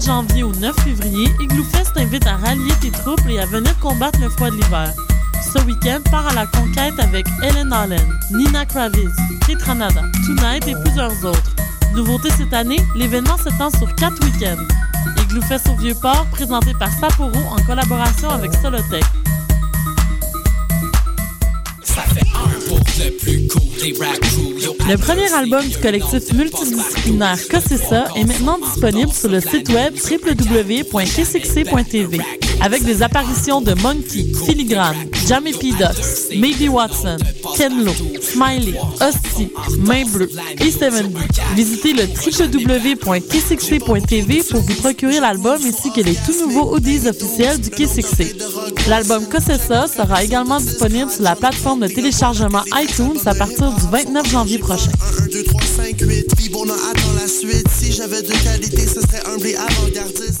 17 janvier au 9 février, Igloo Fest t'invite à rallier tes troupes et à venir combattre le froid de l'hiver. Ce week-end, pars à la conquête avec Ellen Allen, Nina Kraviz, Kate Ranada, Tonight et plusieurs autres. Nouveauté cette année, l'événement s'étend sur quatre week-ends. Igloo Fest au Vieux-Port, présenté par Sapporo en collaboration avec Solotech. Le premier album du collectif multidisciplinaire ça est maintenant disponible sur le site web www.kcxc.tv avec des apparitions de Monkey, Filigrane, Jamie P. Ducks, Maybe Watson, Ken Lo, Smiley, Hostie, Main Bleu et Steven B. Visitez le www.kcxc.tv pour vous procurer l'album ainsi que les tout nouveaux audios officiels du KCXC. L'album Cossessa sera également disponible sur la plateforme de téléchargement iTunes à partir du 29 janvier prochain. 1, 2, 3, 5, 8, puis bon, on attend la suite. Si j'avais de qualité, ce serait humble et avant-gardiste.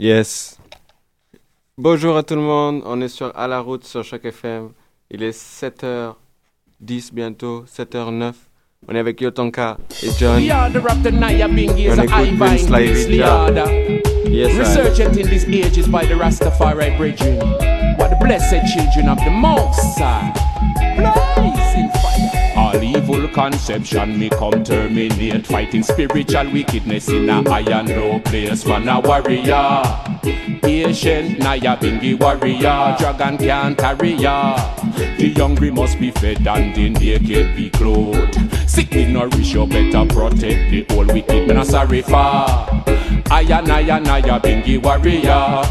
Yes. Bonjour à tout le monde, on est sur À la route sur chaque FM. Il est 7h10 bientôt, 7h09. On est avec Yotonka et John. On écoute Vince Live Yes, Resurgent in these ages by the Rastafari brethren. What the blessed children of the Most High. Blazing fire. Conception. Me come terminate Fighting spiritual wickedness in a and low place. Man a warrior. Patient Nyabinghi warrior. Dragon can't carry ya. The hungry must be fed and in the naked be clothed. Sick me nourish you better protect the whole wicked. Man a sorry for Aya Naya Nyabinghi warrior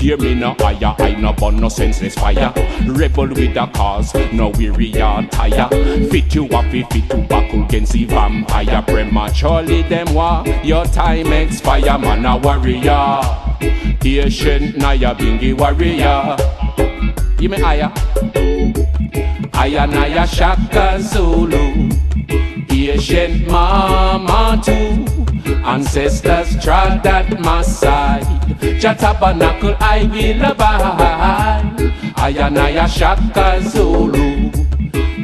Hear me no higher, I no burn no senseless fire. Rebel with a cause, no weary or tire. Fit you up, fit to back against the vampire. Prematurely them war, your time expire, man a warrior. Patient Nyabinghi warrior. Give me higher. Higher Naya Shaka Zulu. Patient mama too. Ancestors trod at my side. Jah tabernacle I will abide. I and I a Shaka Zulu.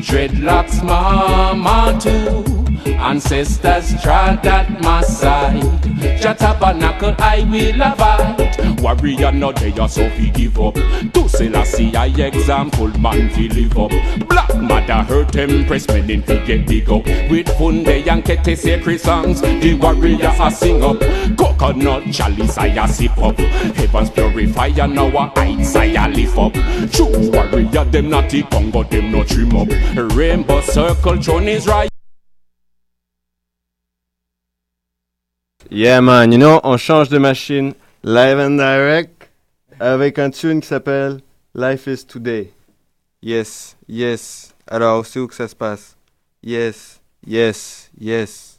Dreadlocks mama too. Ancestors trod at my side. Jah tabernacle I will abide. Warrior no day so fi give up. To Selassie I I example man fi live up. Black mother hurt empress meaning fi get dig up. With funde and kete sacred songs, the warrior I sing up. Coconut chalice I sip up. Heavens purifier now a heights I lift up. True warrior them not the Congo them no trim up. Rainbow circle throne is right. Yeah man, you know, on change de machine live and direct avec un tune qui s'appelle Life is Today. Yes, yes. Alors, c'est où que ça se passe? Yes, yes, yes.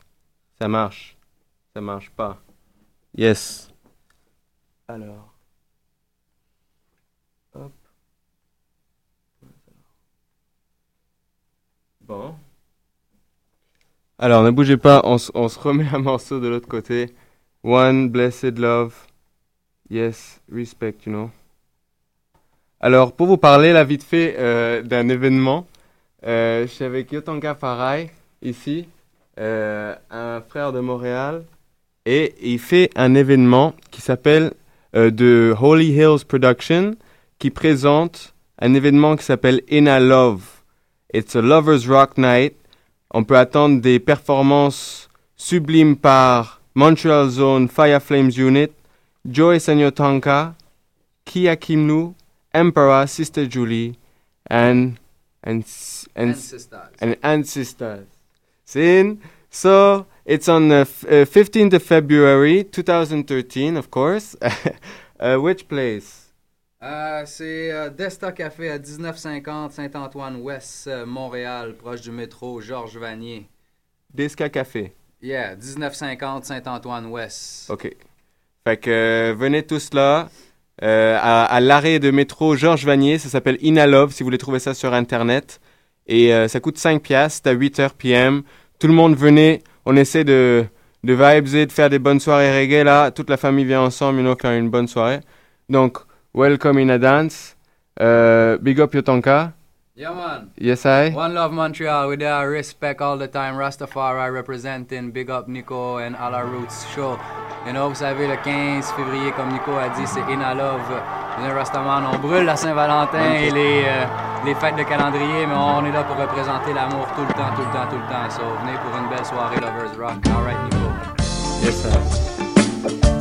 Ça marche. Ça marche pas. Yes. Alors. Hop. Bon. Alors, ne bougez pas, on, se remet un morceau de l'autre côté. One blessed love. Yes, respect, you know. Alors, pour vous parler, là, vite fait, euh, d'un événement, euh, je suis avec Yotanka Farai, ici, euh, un frère de Montréal, et il fait un événement qui s'appelle The Holy Hills Production, qui présente un événement qui s'appelle Inna Love. It's a Lover's Rock Night. On peut attendre des performances sublimes par Montreal Zone Fire Flames Unit, Joy Sanyotanka, Kia Kimnu, Emperor, Sister Julie, and and and s- and ancestors. Sin. So it's on the f- uh, 15th of February 2013, of course. uh, which place? Euh, c'est euh, Desta Café à 1950 Saint-Antoine-Ouest, euh, Montréal, proche du métro Georges Vanier. Desca Café. Yeah, 1950 Saint-Antoine-Ouest. Ok. Fait que venez tous là. à, à l'arrêt de métro Georges Vanier, ça s'appelle Inalove si vous voulez trouver ça sur internet. Et ça coûte 5 piastres, c'est à 8h PM. Tout le monde venez, on essaie de, de vibes, de faire des bonnes soirées reggae là. Toute la famille vient ensemble, you know, faire une bonne soirée. Donc, welcome in a dance. Euh, big up Yotanka. Yeah, man. Yes, I. One Love Montreal, with their respect all the time. Rastafari representing, big up Nico and All Our Roots Show. You know, vous savez, le 15 février, comme Nico a dit, c'est In a Love. Les Rastaman, on brûle la Saint-Valentin et les, euh, les fêtes de calendrier, mais on est là pour représenter l'amour tout le temps, tout le temps, tout le temps. So, venez pour une belle soirée Lovers Rock. All right, Nico. Yes, I.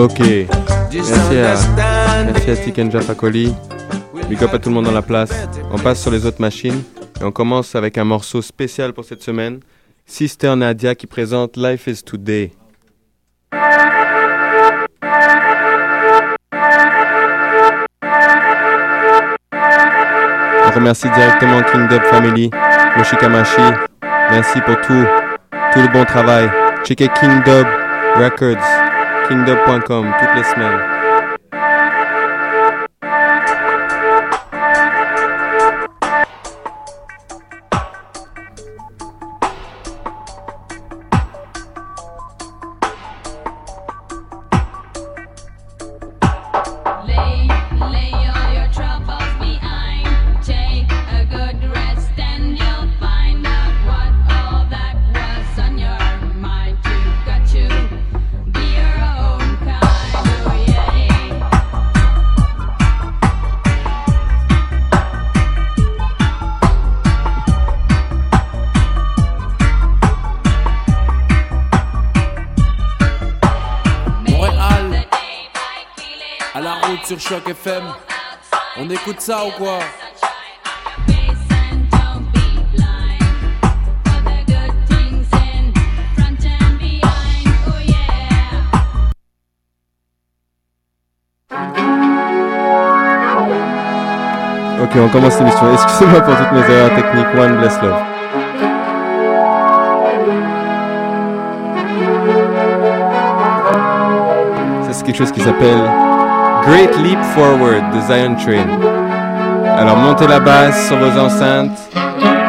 Ok. Merci à, merci à Tikenja Fakoli. Big up à tout le monde dans la place. On passe sur les autres machines et on commence avec un morceau spécial pour cette semaine. Sister Nadia qui présente Life is Today. On remercie directement King Dub Family, Yoshikamashi. Merci pour tout, tout le bon travail. Checkez King Dub Records, kingdub.com toutes les semaines. Sur Choc FM. On écoute ça ou quoi? Ok, on commence l'émission. Excusez-moi pour toutes mes erreurs techniques. One bless love. C'est quelque chose qui s'appelle Great Leap Forward de Zion Train. Alors, montez la basse sur vos enceintes,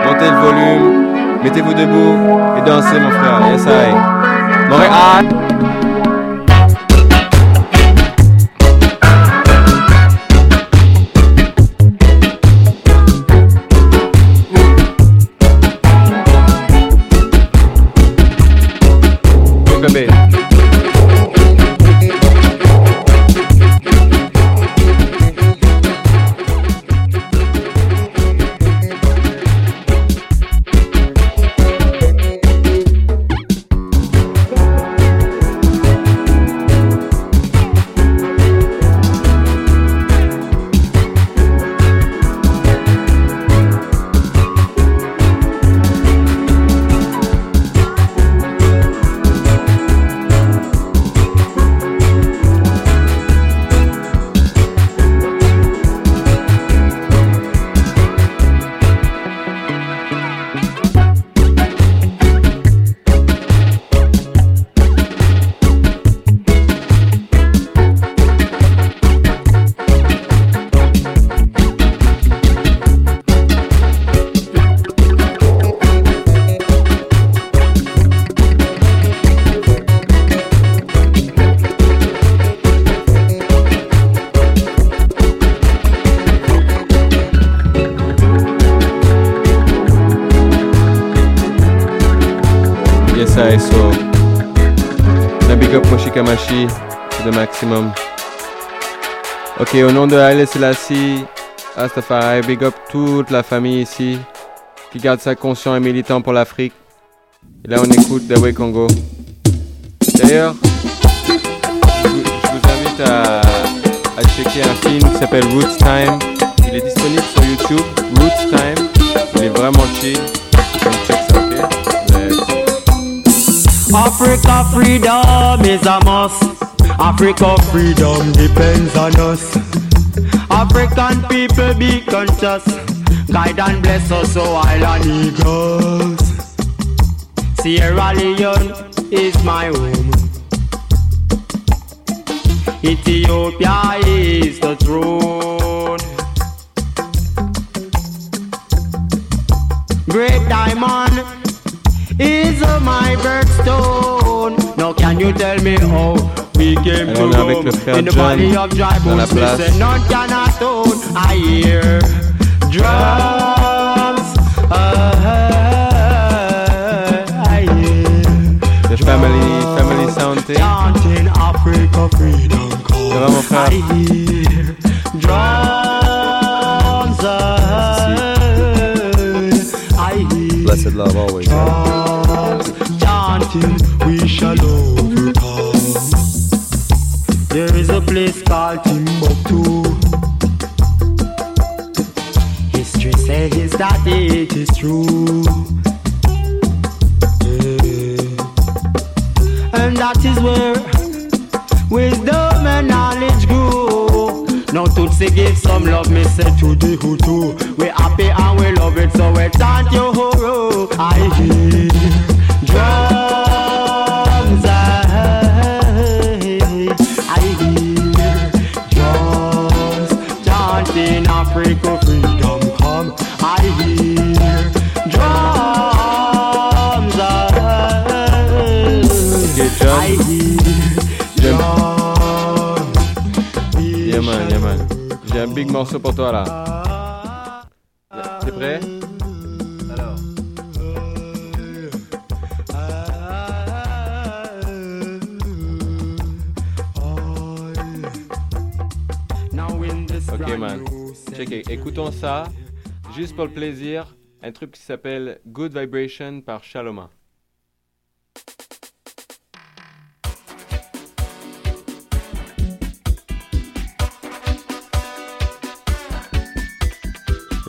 montez le volume, mettez-vous debout et dansez, mon frère. Yes, I. de Haile Selassie, Astafari, big up toute la famille ici qui garde ça conscient et militant pour l'Afrique. Là, on écoute Dawei Congo. D'ailleurs, je vous invite à, à checker un film qui s'appelle Roots Time. Il est disponible sur YouTube. Roots Time. Il est vraiment chill. Check ça, ok? Africa freedom is a must. Africa freedom depends on us. African people be conscious. Guide and bless us, so island eagles. Sierra Leone is my home. Ethiopia is the throne. Great diamond is my birthstone. Now can you tell me how we came Alors, to on est avec le frère in the John valley of dry dans la bones? Me place. none cannot own. I hear drums. I hear The family, family sound thing. chanting Africa freedom Ça va, mon frère? I hear drums. I hear Blessed love always. drums chanting, we shall overcome. It is true. Yeah. And that is where wisdom and knowledge grow. Now Tutsi give some love, me say to the Hutu. We happy and we love it, so we chant your horo. I hear drums, morceau pour toi là. T'es prêt? Alors. Ok man. Check. Écoutons ça. Juste pour le plaisir. Un truc qui s'appelle Good Vibration par Shaloma.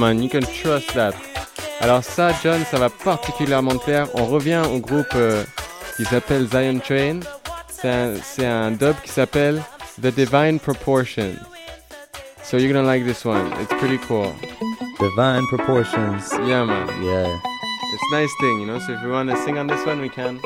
do. Yeah man, you can trust that. Alors ça, John, ça va particulièrement te plaire. On revient au groupe euh, qui s'appelle Zion Train. C'est un, c'est un dub qui s'appelle The Divine Proportion. So you're gonna like this one. It's pretty cool. Divine proportions. Yeah man. Yeah. It's a nice thing, you know. So if we want to sing on this one, we can.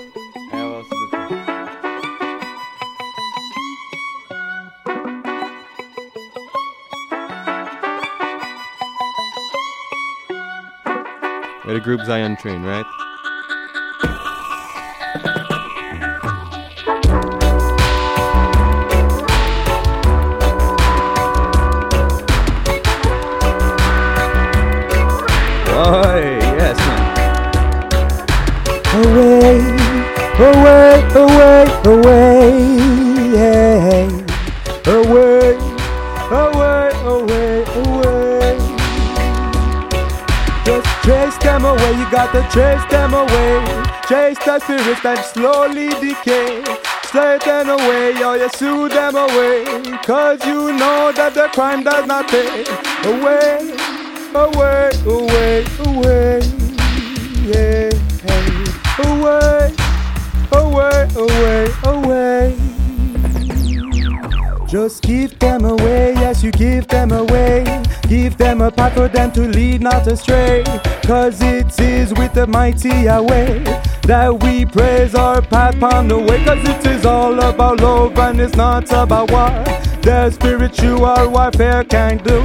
We're the group Zion Train, right? Chase them away. Chase the spirits that slowly decay. Slay them away, or you sue them away. Cause you know that the crime does not pay. Away, away, away, away. Yeah, away, away, away, away. Just give them away, yes, you give them away. Give them a path for them to lead, not astray. Cause it is with the mighty Yahweh that we praise our path on the way. Cause it is all about love and it's not about war. Their spiritual warfare can't do.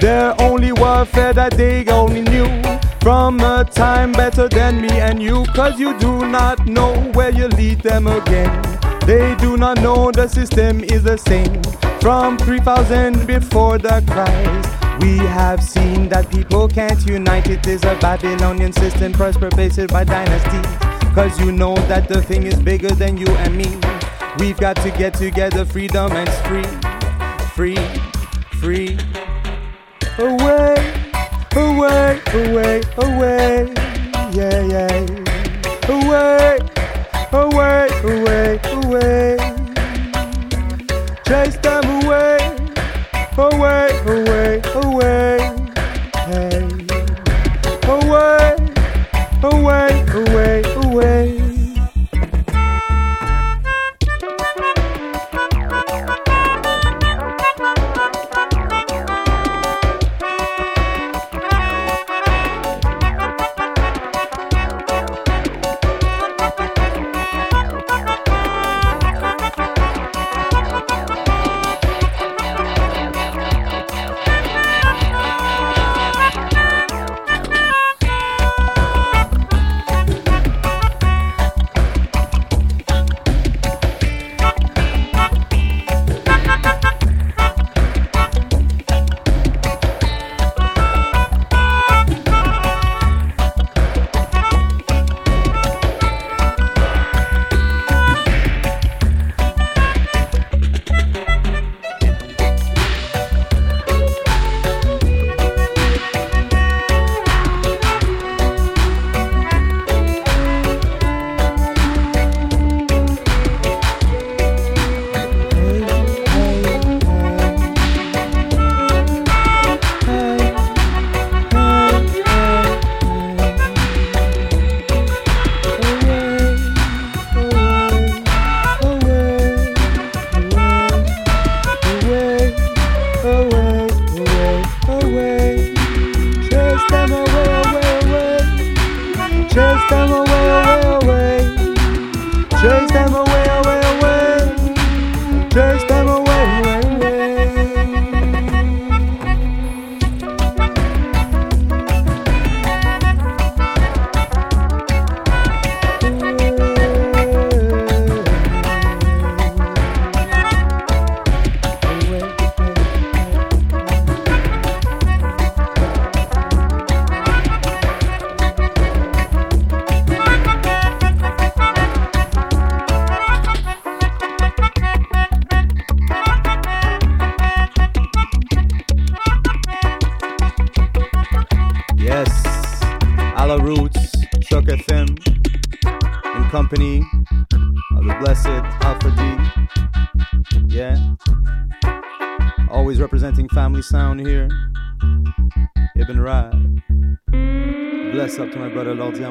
Their only warfare that they only knew. From a time better than me and you. Cause you do not know where you lead them again. They do not know the system is the same from 3000 before the Christ. We have seen that people can't unite. It is a Babylonian system first pervasive by dynasty. Cause you know that the thing is bigger than you and me. We've got to get together, freedom and free. Free, free. Away, away, away, away. Yeah, yeah. Away, away, away, away. Chase them away. Hey. Away, away, away.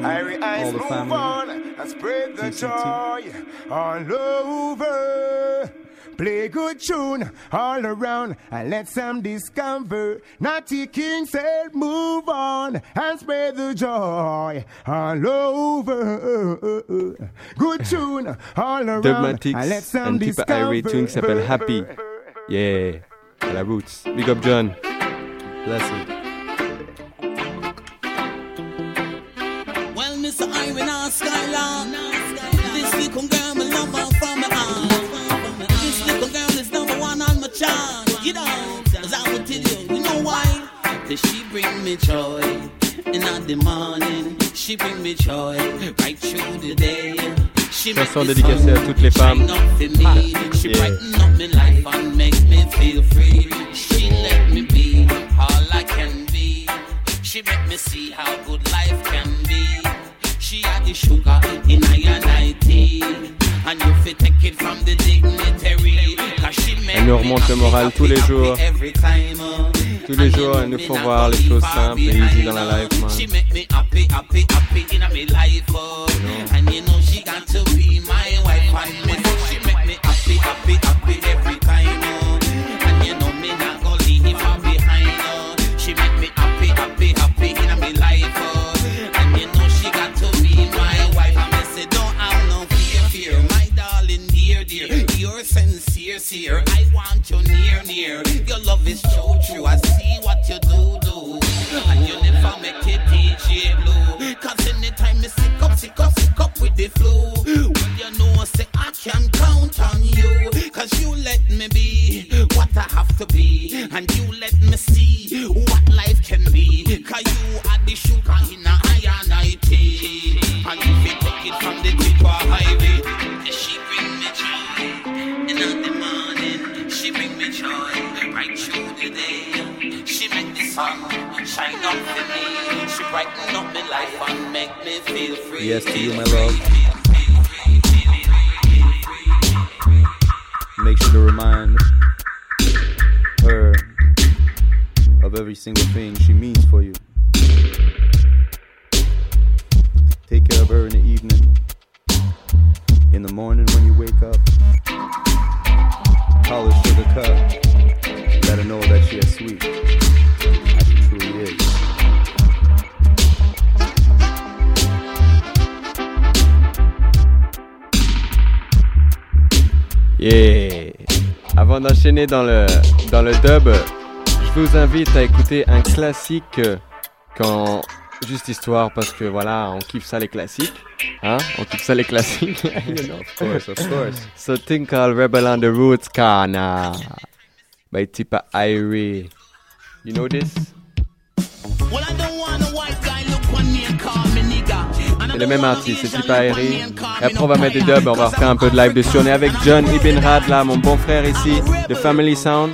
My brother Lord Irie Diamond, eyes all the move family. on and spread the joy all over. Play good tune all around and let some discover. Naughty King said, move on and spread the joy all over. Good tune all around Dogmatics, and let some un type discover. tune qui s'appelle Happy. Yeah, à la roots. Big up John. Blessed. Well, Mr. Iron on Skyline. This little girl, me love her from my heart. This little girl is number one on my chart. You know, as I will tell you, you know why? Cause she bring me joy. The morning, she bring me joy. Right through the day. She make Chanson dédicacée à toutes les femmes. shine up for me. Ah, she Yeah. brighten up my life and make me feel free. She let me be all I can be. She make me see how good life can be. She had the sugar in and I tea. And you fit take it from the dignitary. Cause she make Elle nous remonte le moral tous les jours. Uh. Tous les jours, elles nous font voir les choses simples et easy dans la life, man. She make me happy, happy, happy in my life. Oh. And you know she got Avant d'enchaîner dans le, dans le dub, je vous invite à écouter un classique euh, quand. Juste histoire parce que voilà, on kiffe ça les classiques. Hein? On kiffe ça les classiques. you know? Of course, of course. So thing called Rebel on the Roots Kana by Tipa Irie. You know this? Well, I don't want C'est le même artiste, c'est and call Et après on va mettre des dubs, on va refaire un peu de live dessus. On est avec John Ibn Rad là, mon bon frère ici, de Family Sound.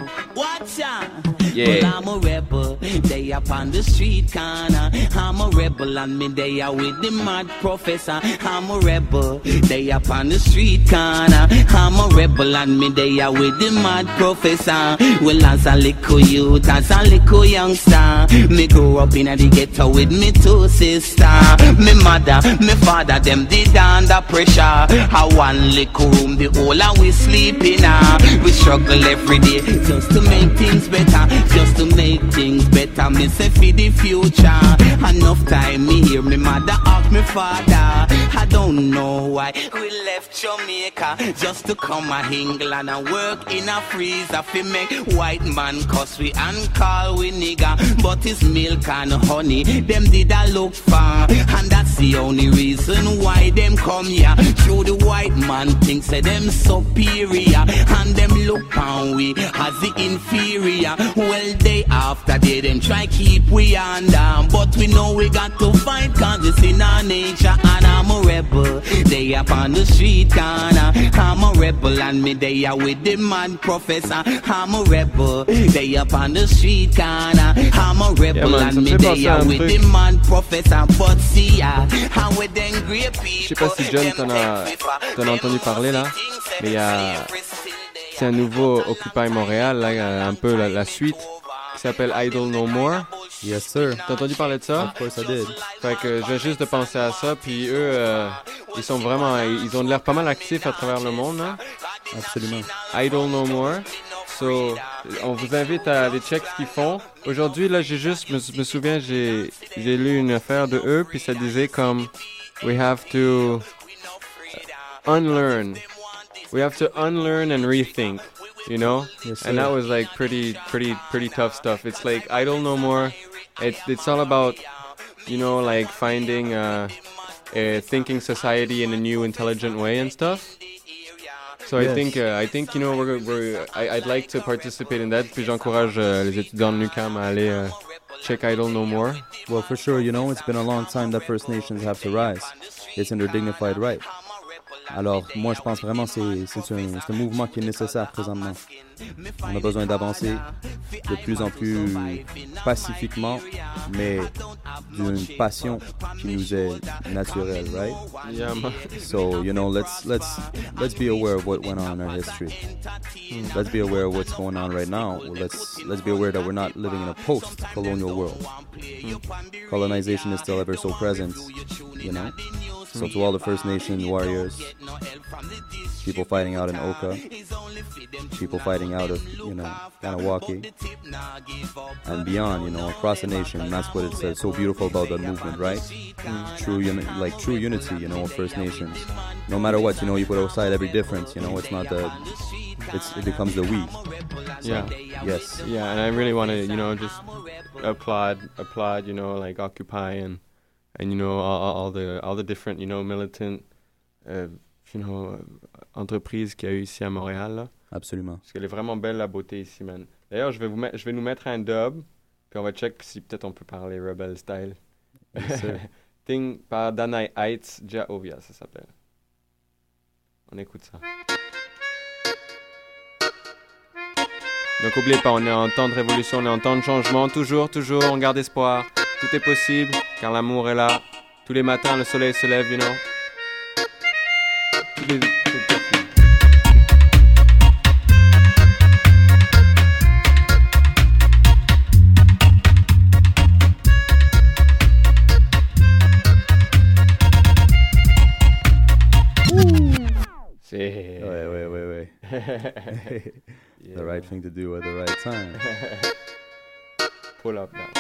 Yeah. Well, I'm a rebel. They up on the street corner. I'm a rebel and me they are with the mad professor. I'm a rebel. They up on the street corner. I'm a rebel and me they are with the mad professor. Well, as a little youth, as a little youngster, me grew up in the ghetto with me two sister. Me mother, me father, them did under pressure. I one little room, the whole and we sleeping. Uh. We struggle every day just to make things better, just to make things better. Me say for the future. Enough time me hear me mother ask me father. I don't know why we left Jamaica just to come a England and work in a freezer fi make white man cuss we and call we nigga. But it's milk and honey them did a look for, and that's the only reason why them come here. Through the white man think say them superior, and them look on we as the inferior. Well they after they them try keep we under, but we know we got to fight 'cause it's in our nature. And I'm a rebel. They up on the street corner. I'm a rebel and me they are with the mad professor. I'm a rebel. They up on the street corner. I'm a rebel man, and me they are with the mad professor. But see ya, how with them great Je sais pas si John t'en a, t'en as entendu parler là, mais il y a. C'est un nouveau Occupy Montréal, là, un peu la, la suite, qui s'appelle Idle No More. Yes, sir. T'as entendu parler de ça? Of course I did. Fait que je viens juste de penser à ça, puis eux, euh, ils sont vraiment, ils ont l'air pas mal actifs à travers le monde, hein? Absolument. Idle No More. So, on vous invite à aller check ce qu'ils font. Aujourd'hui, là, j'ai juste, me, me souviens, j'ai, j'ai lu une affaire de eux, puis ça disait comme, we have to unlearn. We have to unlearn and rethink, you know? Yes, and that was like pretty, pretty, pretty tough stuff. It's like idle no more. It's, it's all about, you know, like finding, uh, uh, thinking society in a new intelligent way and stuff. So I think uh, I think you know we're, we're I, I'd like to participate in that. Puis j'encourage euh, les étudiants de NUCAM à aller euh, check Idle No More. Well, for sure, you know, it's been a long time that First Nations have to rise. It's in their dignified right. Alors, moi, je pense vraiment que c'est un, un mouvement qui est nécessaire présentement. On a besoin d'avancer de plus en plus pacifiquement, mais d'une passion qui nous est naturelle, right? Yeah, man. So, you know, let's let's let's be aware of what went on in our history. Let's be aware of what's going on right now. Let's let's be aware that we're not living in a post-colonial world. Colonization is still ever so present, you know. So to all the First Nation warriors, people fighting out in Oka, people fighting out of you know Kahnawake, and beyond, you know, across the nation. And that's what it's uh, so beautiful about the movement, right? True, uni- like true unity, you know, of First Nations. No matter what, you know, you put aside every difference. You know, it's not the, it's it becomes the we. So, Yeah. Yes. Yeah, and I really want to you know just applaud applaud you know like Occupy and and you know all, all- all the all the different you know militant uh, you know euh, entreprises qu'il y a eu ici à Montréal. Là. Absolument. Parce qu'elle est vraiment belle la beauté ici, man. D'ailleurs, je vais vous je vais nous mettre un dub, puis on va check si peut-être on peut parler Rebel Style. Thing par Danai Heights, Jaovia, ça s'appelle. On écoute ça. Donc, oubliez pas, on est en temps de révolution, on est en temps de changement. Toujours, toujours, on garde espoir. Tout est possible, car l'amour est là. Tous les matins, le soleil se lève, you know. Tous les- C'est. Ouais, ouais, ouais, ouais. the right thing to do at the right time. Pull up now.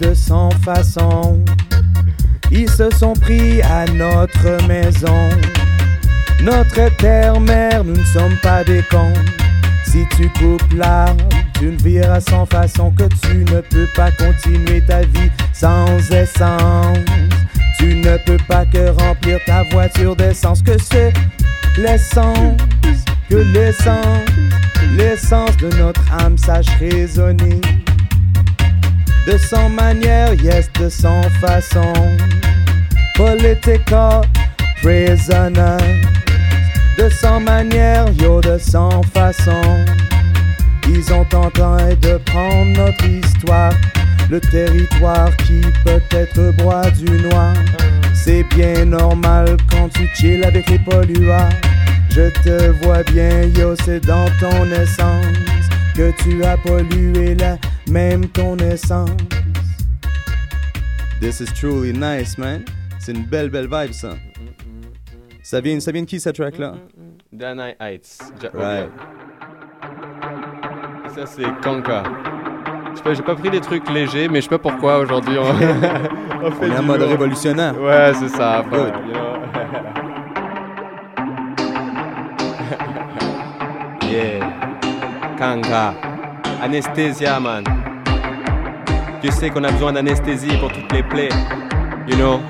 De cent façons, ils se sont pris à notre maison. Notre terre-mère, nous ne sommes pas des cons. Si tu coupes l'arbre, tu ne verras sans façon que tu ne peux pas continuer ta vie sans essence. Tu ne peux pas que remplir ta voiture d'essence, que c'est l'essence, que l'essence, l'essence de notre âme sache résonner. De cent manières, yes, de cent façons. Political prisoners. De cent manières, yo, de cent façons. Ils ont tenté de prendre notre histoire, le territoire qui peut-être boit du noir. C'est bien normal quand tu chill avec les pollueurs. Je te vois bien, yo, c'est dans ton essence que tu as pollué là, même ton essence. This is truly nice, man. C'est une belle, belle vibe, ça. Ça vient, ça vient de qui, cette track-là? Danai Heights. Ja- Right. Ça, c'est Kanka. Je sais pas, j'ai pas pris des trucs légers, mais je sais pas pourquoi aujourd'hui on, on fait On est en du mode lourd. révolutionnaire. Ouais, c'est ça. Good. you know. yeah. Anesthésia, man. Tu sais qu'on a besoin d'anesthésie pour toutes les plaies. You know?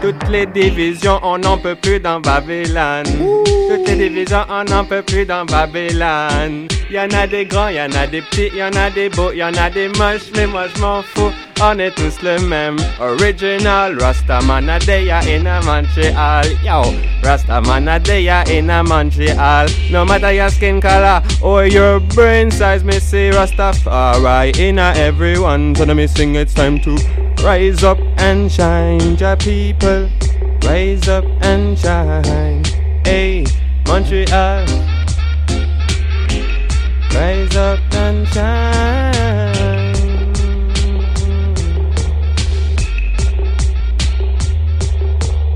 Toutes les divisions, on n'en peut plus dans Babylone. Toutes les divisions, on n'en peut plus dans Babylone. Y en a des grands, y en a des petits, y en a des beaux, y en a des moches, mais moi je m'en fous. On est tous le même. Original Rastaman deya in a Montreal. Yo, Rastaman deya in a Montreal. No matter your skin color or your brain size, me say Rastafari in a everyone. So let me sing, it's time to rise up and shine, ja people. Rise up and shine. Hey, Montreal. Rise up and shine.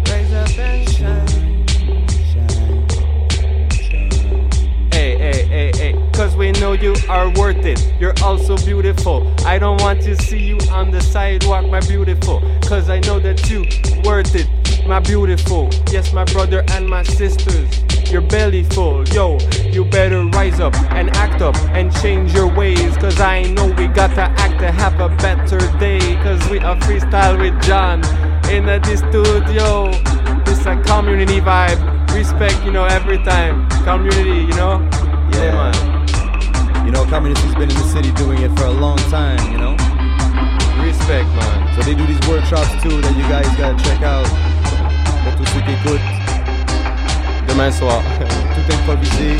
Rise up and shine. Hey, hey, hey, hey. I know you are worth it. You're also beautiful. I don't want to see you on the sidewalk, my beautiful. Cause I know that you worth it, my beautiful. Yes, my brother and my sisters. Your belly full, yo, you better rise up and act up and change your ways. Cause I know we gotta act to have a better day. Cause we are freestyle with John in the studio. It's a community vibe. Respect, you know, every time. Community, you know? Yeah, man. You know, Community's been in the city doing it for a long time, you know? Respect, man. So they do these workshops too that you guys gotta check out. Pour tous ceux qui écoutent. Demain soir. Tout improvisé.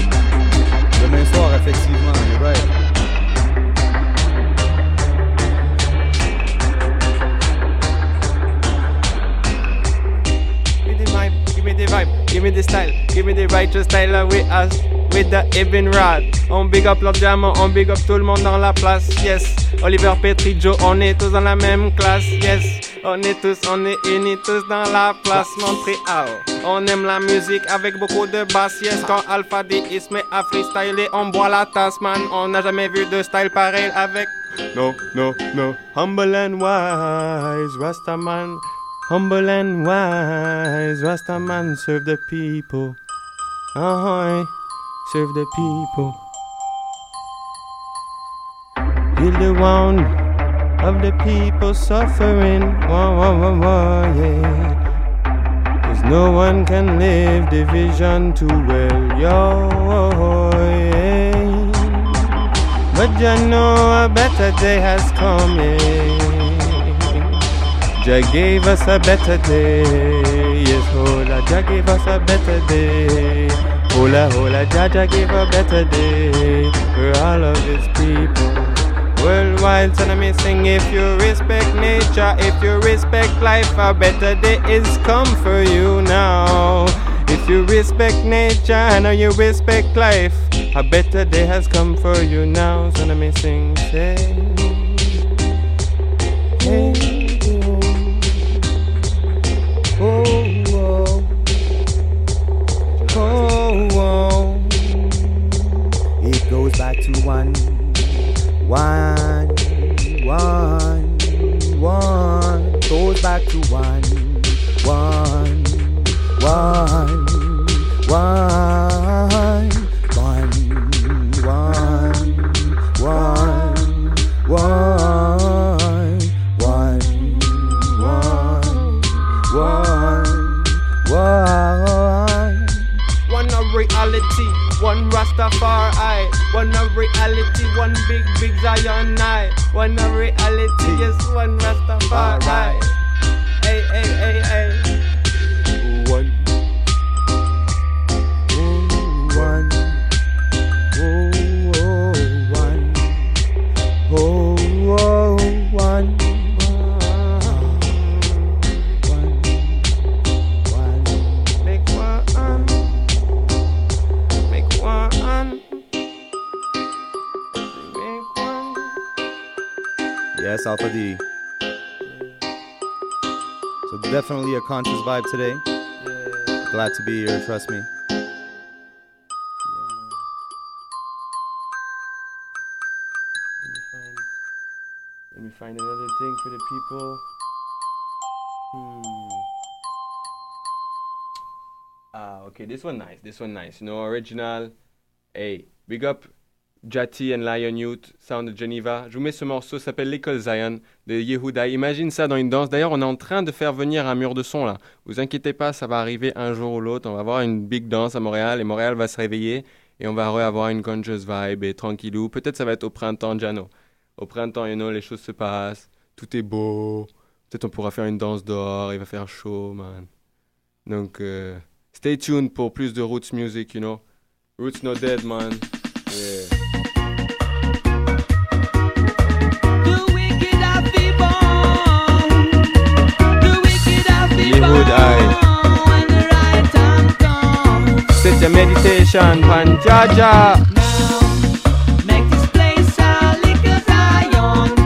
Demain soir, effectivement, you're right. Give me the vibe, give me the vibe, give me the style, give me the righteous style with us, with the Ibn Rad. On big up leur diamant, on big up tout le monde dans la place, yes. Oliver Petri, Joe, on est tous dans la même classe, yes. On est tous, on est unis tous dans la place Montréal. On aime la musique avec beaucoup de basse, yes. Quand Alpha D il se met à freestyler, on boit la tasse, man. On n'a jamais vu de style pareil avec. No, no, no. Humble and wise, Rastaman. Humble and wise, Rastaman serve the people. Ahoy, serve the people. Heal the wound of the people suffering. Wah, wah, wah, wah, yeah. Cause no one can live division too well, yo. Yeah. But you know a better day has come. eh. Jah gave us a better day. Yes, hola, Jah gave us a better day. Hola, hola, Jah Jah gave a better day for all of his people. Worldwide, so sing if you respect nature, if you respect life, a better day is come for you now. If you respect nature and you respect life, a better day has come for you now. So let me sing, say, oh oh oh, oh, oh, oh. It goes back to one, one, one, one, goes back to one, one, one, one, one, one, one, one. One reality, one Rastafari. One of reality, one big, big Zion night. One of reality, yes, one Rastafari. Hey, hey, hey, hey. Definitely a conscious vibe today. Glad to be here, trust me. Let me find another thing for the people. Hmm. Ah, okay, this one nice. This one nice. No original. Hey, big up Jati and Lion Youth, Sound de Geneva. Je vous mets ce morceau, ça s'appelle L'école Zion de Yehuda. Imagine ça dans une danse. D'ailleurs, on est en train de faire venir un mur de son là. Vous inquiétez pas, ça va arriver un jour ou l'autre. On va avoir une big danse à Montréal et Montréal va se réveiller et on va avoir une conscious vibe et tranquillou. Peut-être ça va être au printemps, Jano. Au printemps, you know, les choses se passent, tout est beau. Peut-être on pourra faire une danse dehors, il va faire chaud, man. Donc, euh, stay tuned pour plus de Roots music, you know. Roots no dead, man. would I? Set your meditation, Panjaja. Now, make this place a little Zion.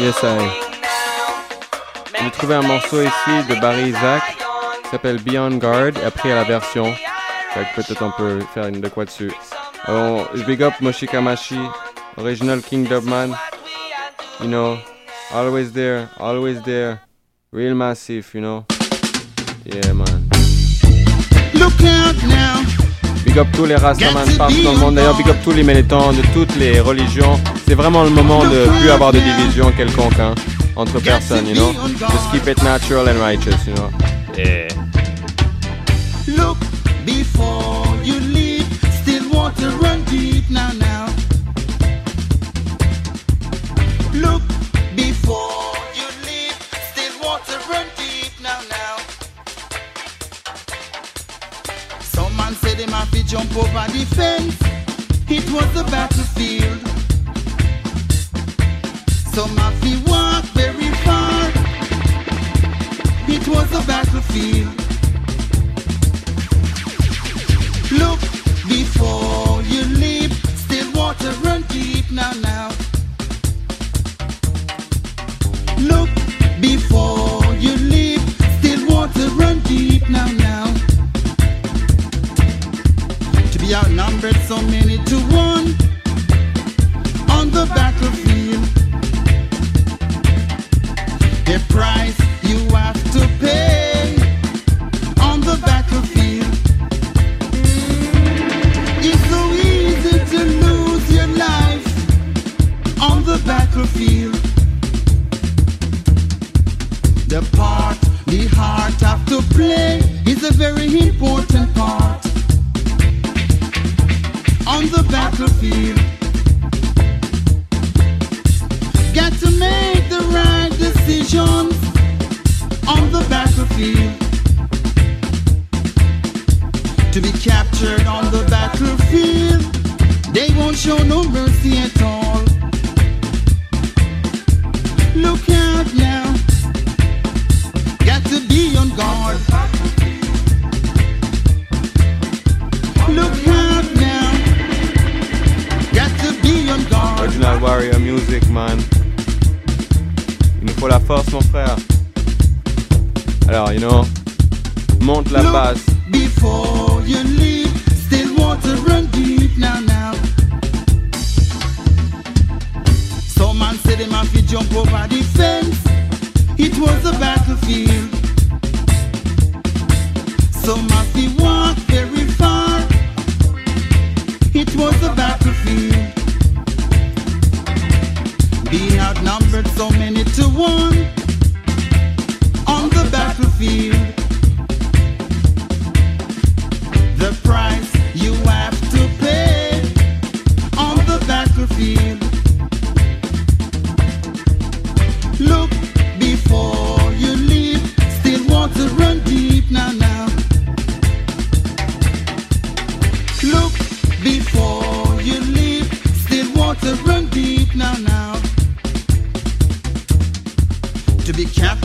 Yes, I. J'ai trouvé un morceau ici de Barry Isaac qui s'appelle Beyond Guard. Après, il y a la version. Peut-être on peut faire une de quoi dessus. Alors, je big up Moshikamashi, original King Dubman. You know, always there, always there. Real massive, you know. Yeah, man. Look out now. Up tous les Rastaman partout dans le monde. D'ailleurs, big up tous les militants de toutes les religions. C'est vraiment le moment de plus avoir de division quelconque hein, entre personnes, you know? Just keep it natural and righteous, you know? Yeah. Look before jump over the fence. It was the battlefield. Some have to walk very far. It was the battlefield. Look before you leap. Be outnumbered so many to one on the battlefield. The price you have to pay on the battlefield. It's so easy to lose your life on the battlefield. The part the heart have to play is a very important part on the battlefield. Got to make the right decisions on the battlefield. To be captured on the battlefield, they won't show no mercy at all. Look out now, Warrior Music, man. Il nous faut la force, mon frère. Alors, you know, monte la basse. Before you leave, still water run deep now, now. Some man said them have to jump over the fence. It was a battlefield. Some have to walk very far. It was a battlefield. Being outnumbered so many to one on the battlefield. The price you have to pay on the battlefield.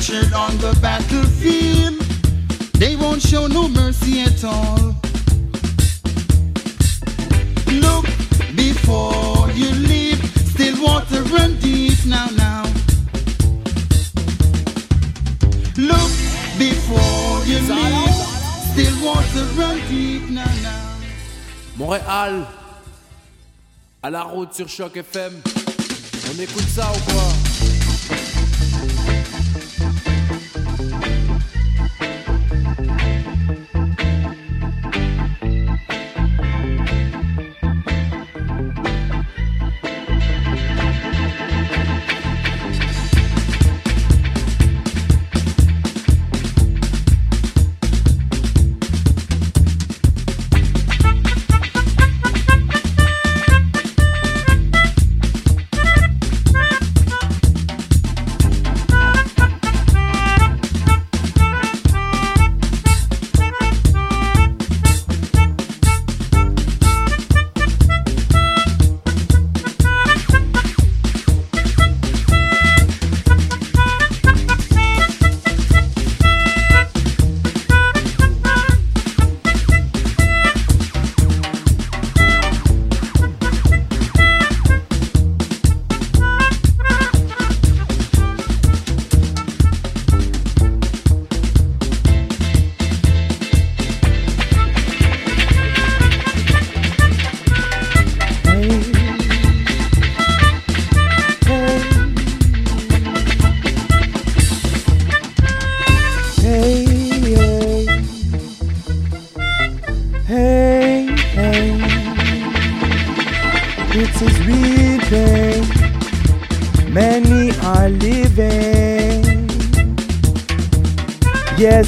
Captured on the battlefield, they won't show no mercy at all. Look before you leave. Still water run deep now, now. Look before you leave. Still water run deep now, now. Montréal, à la route sur Choc FM. On écoute ça ou quoi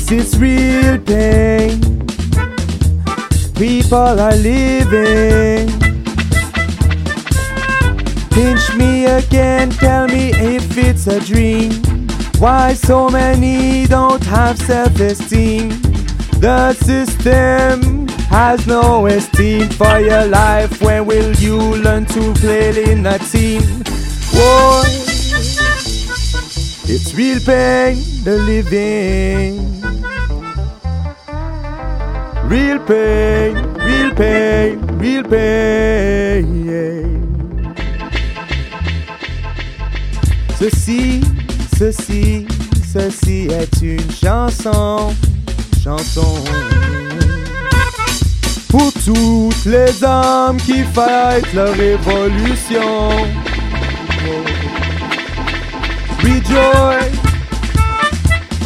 Yes, it's real pain. People are living. Pinch me again, tell me if it's a dream. Why so many don't have self esteem? The system has no esteem for your life. When will you learn to play in a team? Whoa, it's real pain, the living. Real pain, real pain, real pain. Ceci, ceci, ceci est une chanson, chanson. Pour toutes les âmes qui fight la révolution. Rejoice,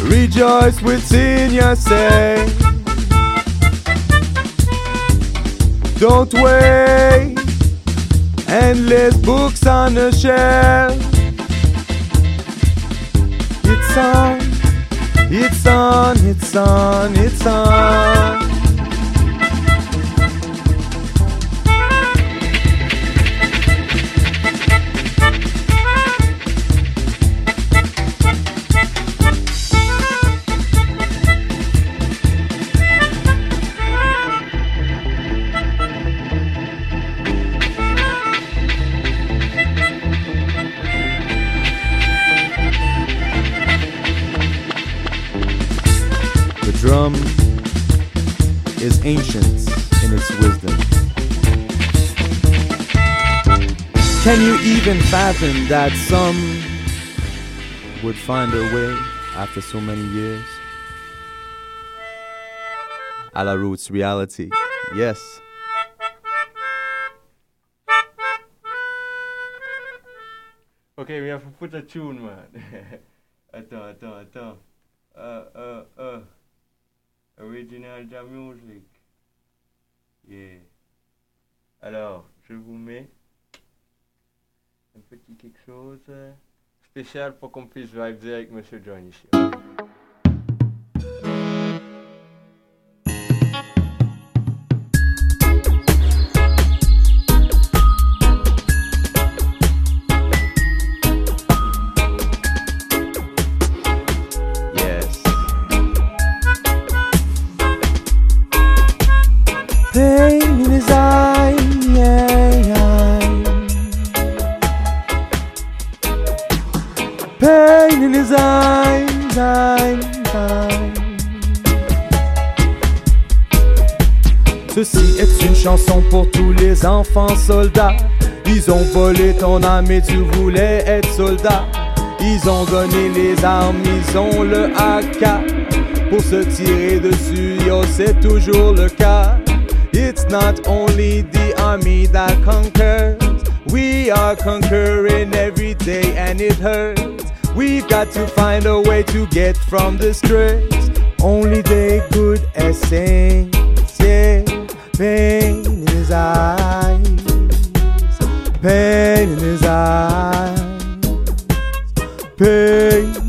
rejoice within yourself. Don't wait, endless books on the shelf. It's on, it's on, it's on, it's on. Can you even fathom that some would find their way after so many years? A la roots reality, yes. Ok, viens, faut foutre la tune, man. attends, attends, attends. Uh, uh, uh. Original Jam Music. Yeah. Alors, je vous mets un petit quelque chose euh, spécial pour qu'on puisse vibrer avec Monsieur John Ceci est une chanson pour tous les enfants soldats. Ils ont volé ton âme et tu voulais être soldat. Ils ont donné les armes, ils ont le AK pour se tirer dessus. Yo, c'est toujours le cas. It's not only the army that conquers. We are conquering every day and it hurts. We've got to find a way to get from the stress. Only the good essence, yeah. Pain in his eyes, pain in his eyes, pain,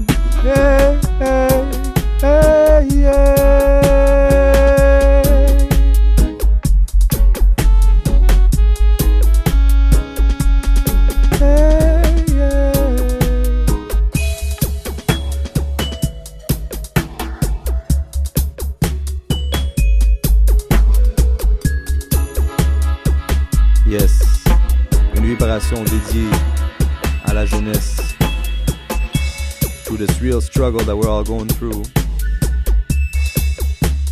struggle that we're all going through,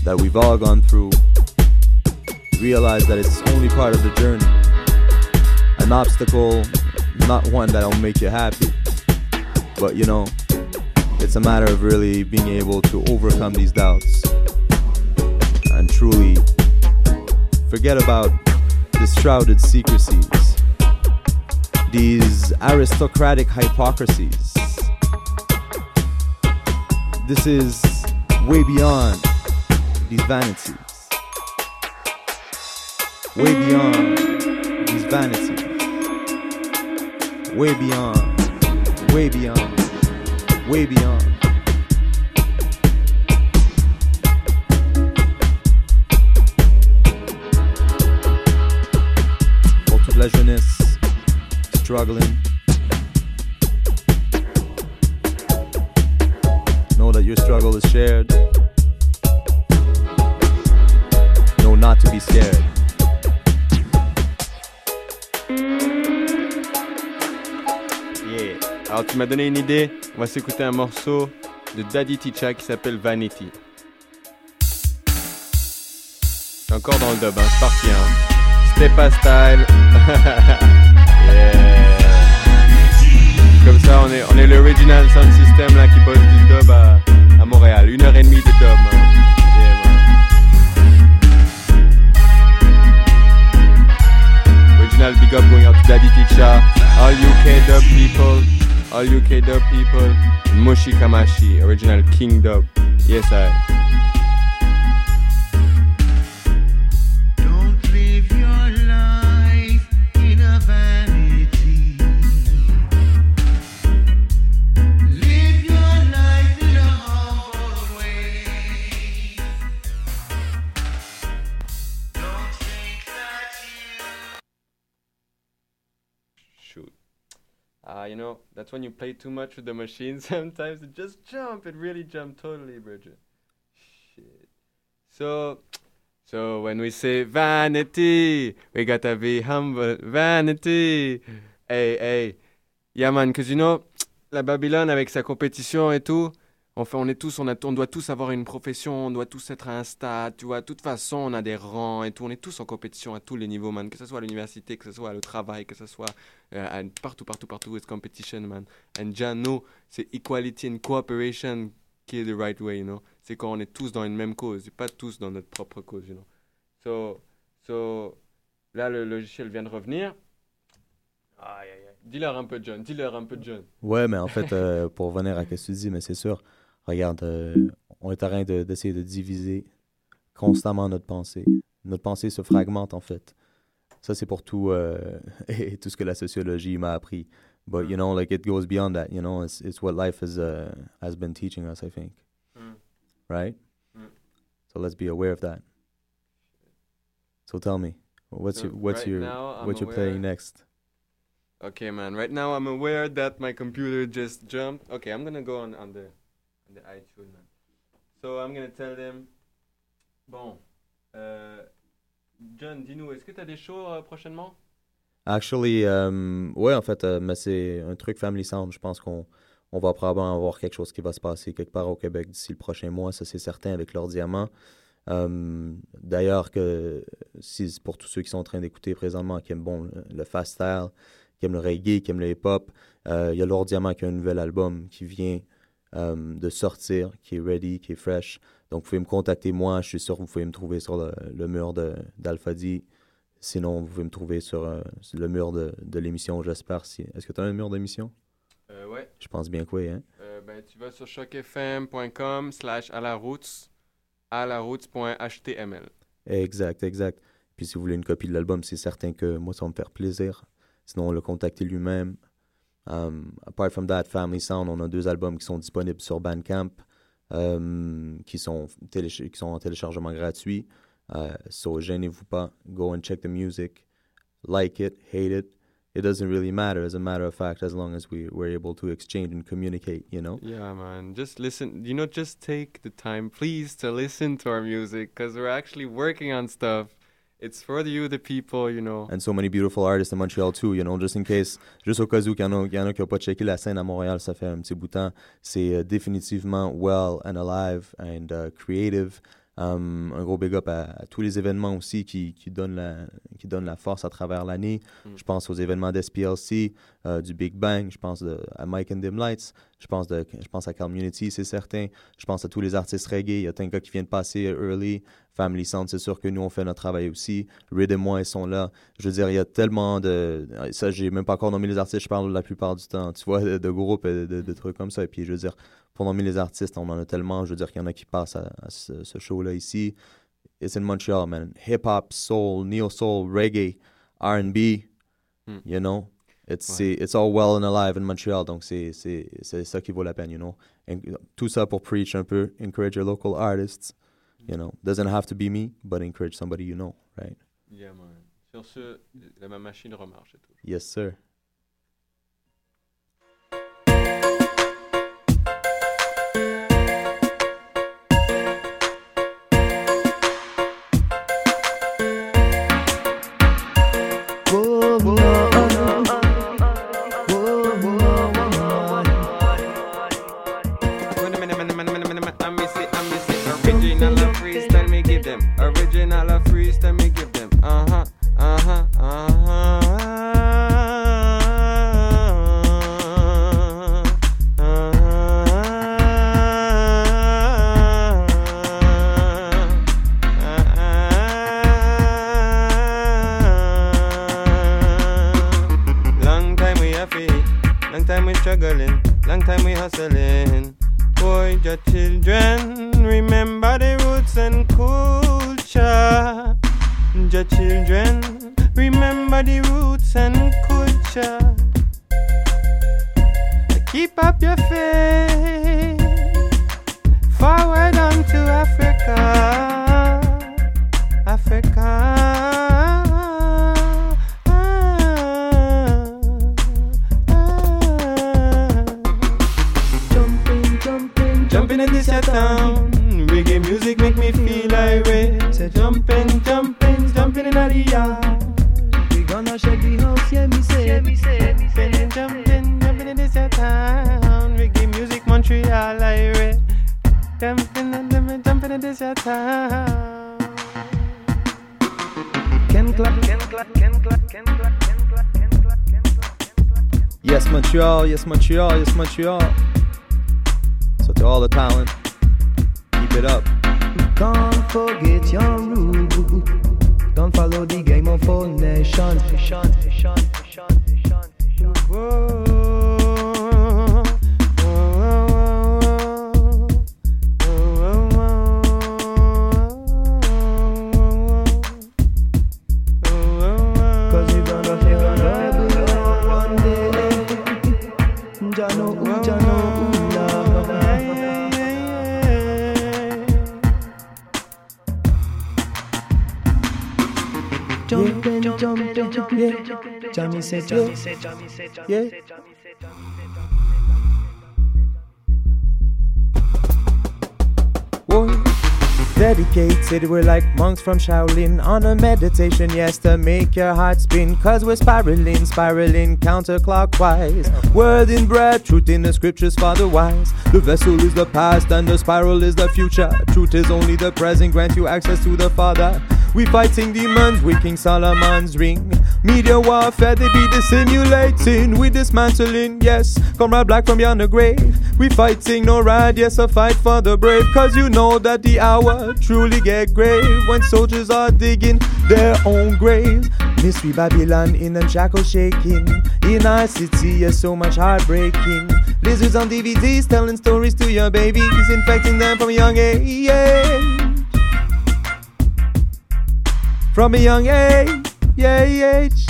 that we've all gone through. Realize that it's only part of the journey. An obstacle, not one that'll make you happy, but you know, it's a matter of really being able to overcome these doubts and truly forget about the shrouded secrecies, these aristocratic hypocrisies. This is way beyond these vanities. way beyond these vanities, way beyond, way beyond, way beyond. Pour toute la jeunesse struggling. Your struggle is shared. Know not to be scared. Yeah. Alors tu m'as donné une idée. On va s'écouter un morceau de Daddy Ticha qui s'appelle Vanity. Encore dans le dub, hein. c'est parti. Hein. Stepa style. yeah. Comme ça, on est, on est l'original sound system là qui bosse du dub à, à Montréal. Une heure et demie de. Yeah. Original big up going out to Daddy Ticha. All UK dub people. All UK dub people. Moshi Kamashi. Original King dub. Yes, I. that's when you play too much with the machine sometimes. It just jump. It really jump totally, Bridget. Shit. So, so when we say vanity, we gotta be humble. Vanity. Hey, hey. Yeah, man, because you know, la Babylone avec sa compétition et tout, on, fait, on est tous, on, a, on doit tous avoir une profession, on doit tous être à un stade, tu vois. De toute façon, on a des rangs et tout. On est tous en compétition à tous les niveaux, man. Que ce soit à l'université, que ce soit au travail, que ce soit euh, partout, partout, partout, it's competition, man. And Jano, c'est equality and cooperation qui est the right way, you know. C'est quand on est tous dans une même cause, et pas tous dans notre propre cause, you know. So, so, là, le logiciel vient de revenir. Aïe, aïe, aïe. Dis-leur un peu, John. Dis-leur un peu, John. Ouais, mais en fait, euh, pour revenir à ce que tu dis, mais c'est sûr, regarde, euh, on est en train de- d'essayer de, diviser constamment notre pensée. Notre pensée se fragmente, en fait. Ça, c'est pour tout, euh, et tout ce que la sociologie m'a appris. But, you know, like, it goes beyond that, you know, it's, it's what life has, uh, has been teaching us, I think. Mm. Right? Mm. So let's be aware of that. So tell me, what's So your, what's right your, what you're playing next? Okay, man. Right now, I'm aware that my computer just jumped. Okay, I'm gonna go on, on the the iTunes. So I'm gonna tell them. Bon, euh, John, dis-nous, est-ce que t'as des shows euh, prochainement? Actually, euh, ouais, en fait, mais c'est un truc Family Sound. Je pense qu'on on va probablement avoir quelque chose qui va se passer quelque part au Québec d'ici le prochain mois, ça c'est certain, avec leur diamant. Euh, D'ailleurs, que si pour tous ceux qui sont en train d'écouter présentement, qui aiment bon, le, fast style, qui aiment le reggae, qui aiment le hip-hop, il y a leur diamant qui a un nouvel album qui vient euh, de sortir, qui est ready, qui est fresh. Donc, vous pouvez me contacter moi. Je suis sûr que vous pouvez me trouver sur le, le mur de- d'Alpha D. Sinon, vous pouvez me trouver sur, euh, sur le mur de, de l'émission, j'espère. Si... Est-ce que tu as un mur d'émission? Euh, ouais. Je pense bien que oui. Hein? Euh, ben, tu vas sur chocfm.com slash à la route, à la route.html. Exact, exact. Puis si vous voulez une copie de l'album, c'est certain que moi, ça va me faire plaisir. Sinon, le contacter lui-même. Um, apart from that, Family Sound, on a deux albums qui sont disponibles sur Bandcamp, um, qui, sont qui sont en téléchargement gratuit. Uh, so, gênez-vous pas. Go and check the music. Like it, hate it. It doesn't really matter, as a matter of fact, as long as we were able to exchange and communicate, you know? Yeah, man. Just listen. You know, just take the time, please, to listen to our music because we're actually working on stuff. It's for you, the people, you know. And so many beautiful artists in Montreal too, you know, just in case, juste au cas où il y en a, il y en a qui n'ont pas checké la scène à Montréal, ça fait un petit bout de temps. C'est euh, définitivement well and alive and uh, creative. Um, un gros big up à, à tous les événements aussi qui, qui, donnent la, qui donnent la force à travers l'année. Mm. Je pense aux événements d'SPLC, euh, du Big Bang, je pense de- à Mike and Dim Lights, je pense, de, je pense à Community, c'est certain. Je pense à tous les artistes reggae. Il y a gars qui vient de passer early. Family Sound, c'est sûr que nous, on fait notre travail aussi. Rid et moi, ils sont là. Je veux dire, il y a tellement de. Ça, j'ai même pas encore nommé les artistes, je parle la plupart du temps, tu vois, de, de groupes et de, de trucs comme ça. Et puis, je veux dire, pour nommer les artistes, on en a tellement. Je veux dire qu'il y en a qui passent à, à ce, ce show-là ici. it's in Montreal, man. Hip hop, soul, neo soul, reggae, R and B. Hmm. You know, it's c'est- it's all well and alive in Montreal. Donc c'est ça qui vaut la peine, you know? And tout ça pour preach un peu, encourage your local artists. You know, doesn't have to be me, but encourage somebody you know, right? Yeah, man. Sur ce, la ma machine remarche et tout. Yes, sir. This. Reggae music make me feel irate. Say jumping, jumping, jumping in the yard. We gonna shake the house, yeah, me say, yeah, me say, me say. Jumping, jumping, jumping in this your town. Reggae music Montreal irate. Jumping and jumping, jumping in this your town. Ken clap, Ken clap, Ken clap, Ken clap, Ken clap, Ken clap, Ken clap. Yes, Montreal. Yes, Montreal. Yes, Montreal. So to all the talent, keep it up. Don't forget your roots. Don't follow the game of all nations. Cause Jumping, yeah. Jammy said, Yeah. Dedicated, we're like monks from Shaolin on a meditation, yes, to make your heart spin. Cause we're spiraling, spiraling counterclockwise. Word in bread, truth in the scriptures for the wise. The vessel is the past and the spiral is the future. Truth is only the present, grant you access to the Father. We fighting demons with King Solomon's ring. Media warfare, they be dissimulating. We dismantling, yes. Comrade Black from beyond the grave. We fighting no ride, yes, a fight for the brave. Cause you know that the hour truly get grave when soldiers are digging their own grave. Mystery Babylon in them shackles shaking. In our city, yes, so much heartbreaking. Lizards on DVDs telling stories to your babies, infecting them from a young age. From a young age, yeah, age.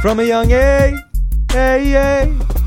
From a young age, hey, hey.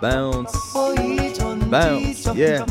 Bounce. Oh, Bounce. Yeah.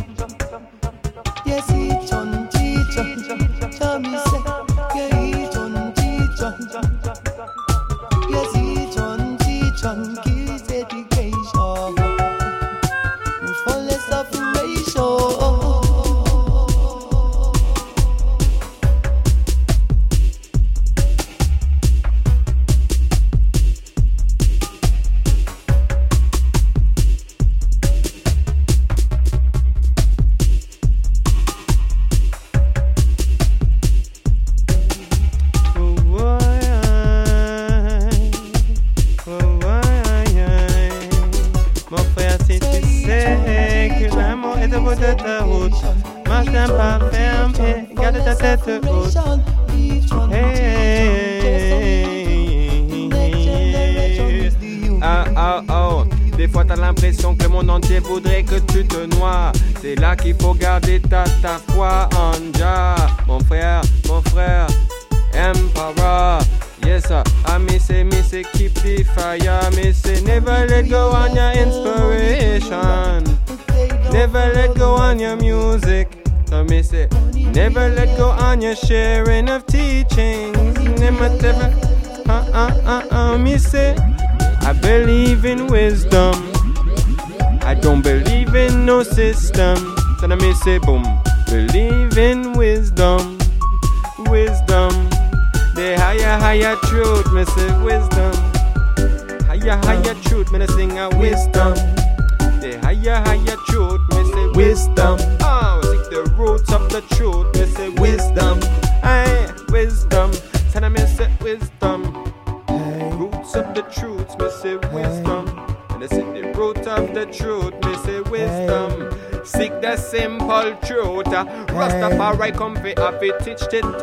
Teach it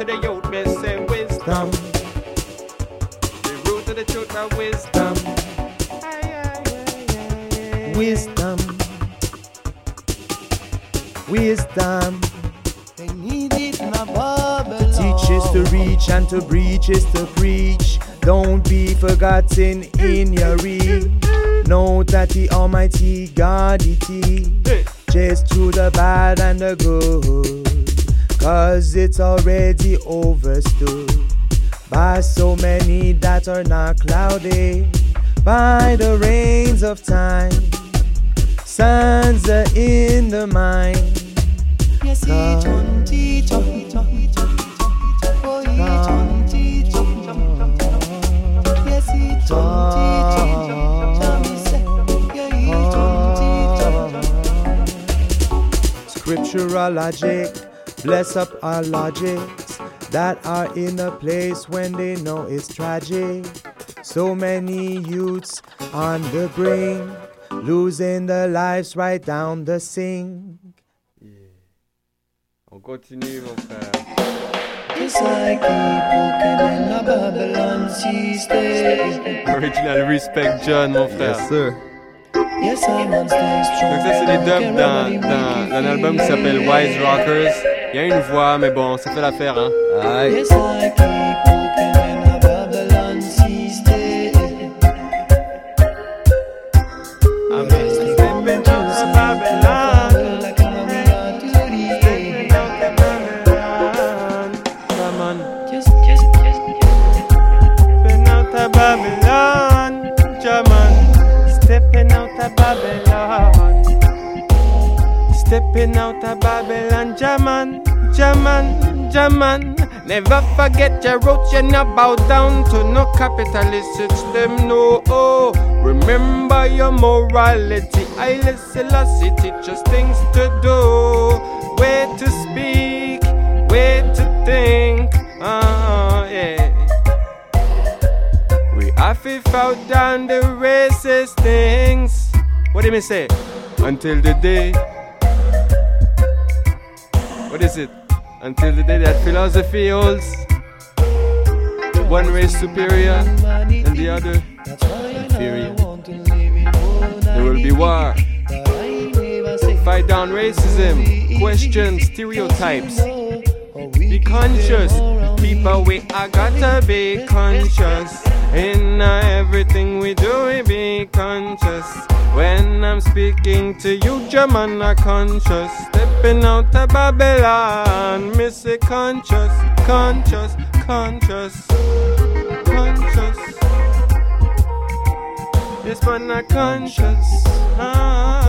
many that are not clouded by the rains of time. Sons are in the mind. Yes, each one teach, oh, each one teach. Yes, each one teach. Jah me say, yeah, each one teach. Scriptural logic, bless up our logics that are in a place when they know it's tragic. So many youths on the brink, losing their lives right down the sink. On continue, mon frère. Yes, I keep walking in a Babylon. Original Respect John, mon frère. Yes, sir. Yes, I must stay strong. Donc ça c'est les dubs dans, dans, dans un album qui s'appelle Wise Rockers. Il y a une voix, mais bon, ça fait l'affaire, hein. Stepping out of Babylon. Jaman. Jaman. Jaman. Never forget your roots, you not bow down to no capitalist system, no. Oh, remember your morality. I Selassie teach us things to do, where to speak, where to think. Ah, yeah. We have to down the racist things. What do you mean say? Until the day. What is it? Until the day that philosophy holds one race superior and the other inferior. There will be war. Fight down racism, question stereotypes. Be conscious, people. We are gotta be conscious in everything we do. We be conscious. When I'm speaking to you, German, are conscious. Stepping out of Babylon, miss it conscious, conscious, conscious, conscious. Yes, man, are conscious. Ah,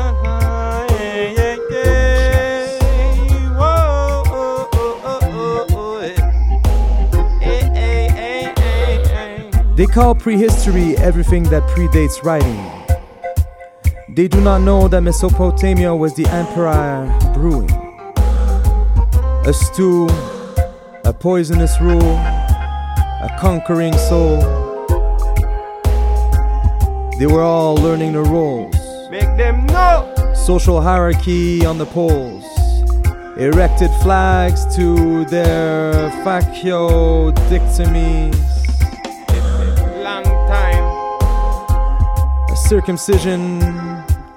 They call prehistory everything that predates writing. They do not know that Mesopotamia was the empire brewing. A stew, a poisonous rule, a conquering soul. They were all learning the roles. Make them know. social hierarchy on the poles, erected flags to their faciotomies, Long circumcision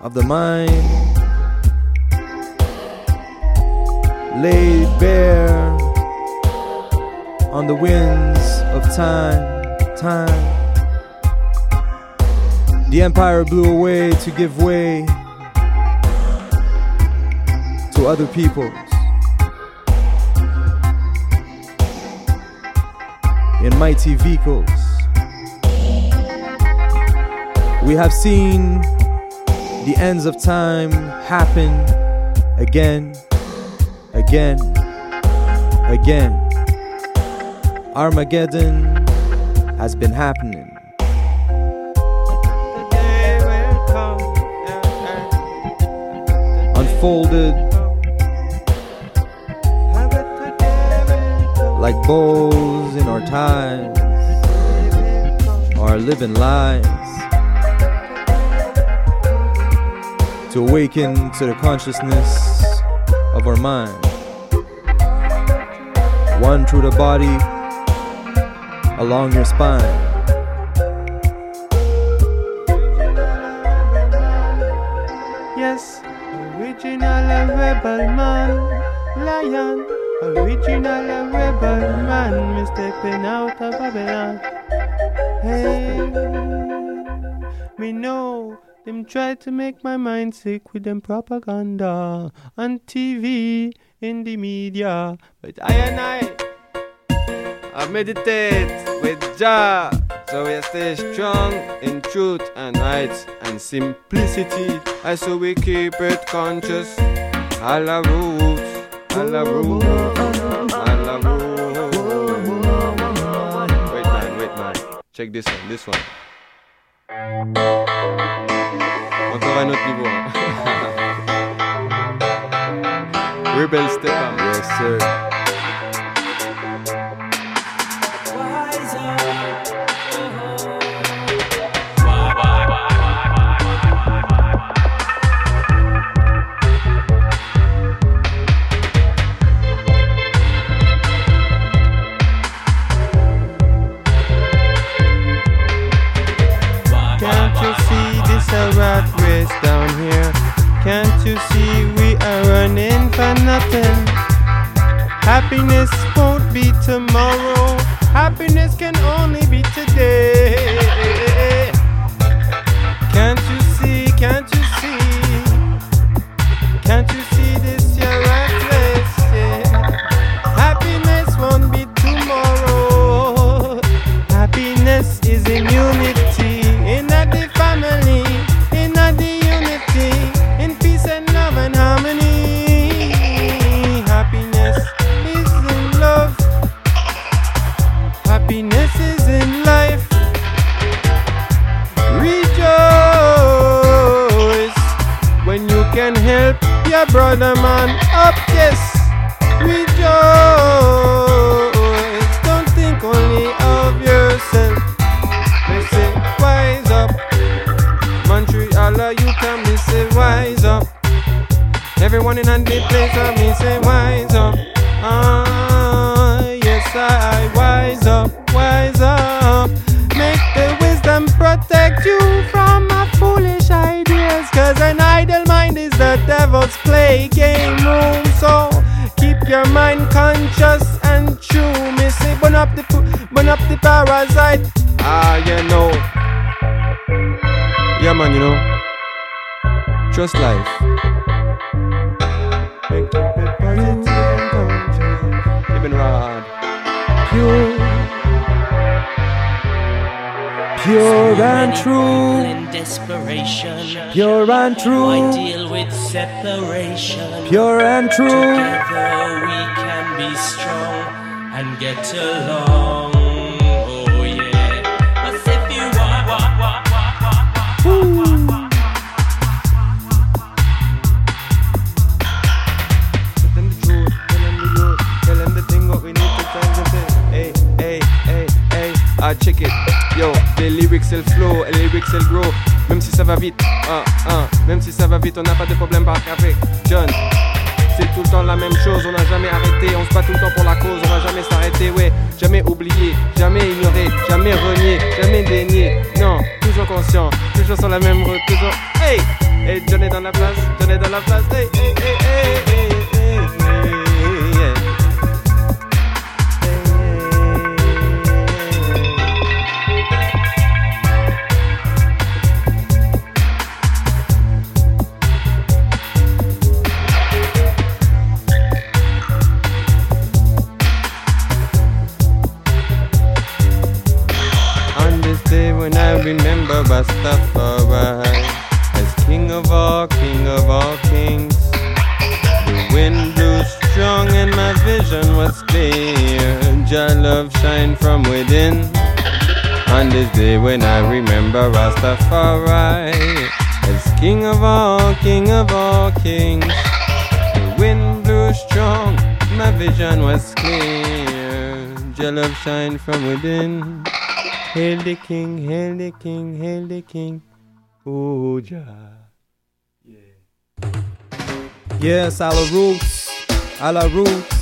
of the mind, laid bare on the winds of time, time. The empire blew away to give way to other peoples. In mighty vehicles, we have seen the ends of time happen again, again, again. Armageddon has been happening. Unfolded like bows in our ties, our living lives. To awaken to the consciousness of our mind. One through the body, along your spine. To make my mind sick with them propaganda on TV, in the media, but I and I. I meditate with Jah, so we stay strong in truth and rights and simplicity. And so we keep it conscious. All our roots, all our roots, all our roots. Wait, man, wait, man. Check this one, this one. Encore un autre niveau. hein. Rebel step up. Yes, sir. Happiness won't be tomorrow. Happiness can only be today. Trust life. Ibn Rad. Pure, pure and true. In desperation, Pure and true. I deal with separation. Pure and true. Together we can be strong and get along. On n'a pas de problème par avec John. C'est tout le temps la même chose, on n'a jamais arrêté, on se bat tout le temps pour la cause, on va jamais s'arrêter, ouais, jamais oublier, jamais ignorer, jamais renier, jamais dénier, non, toujours conscient, toujours sur la même route, shine from within. Hail the king, hail the king, hail the king. Oh, Jah. Yes, a la roots, a la roots.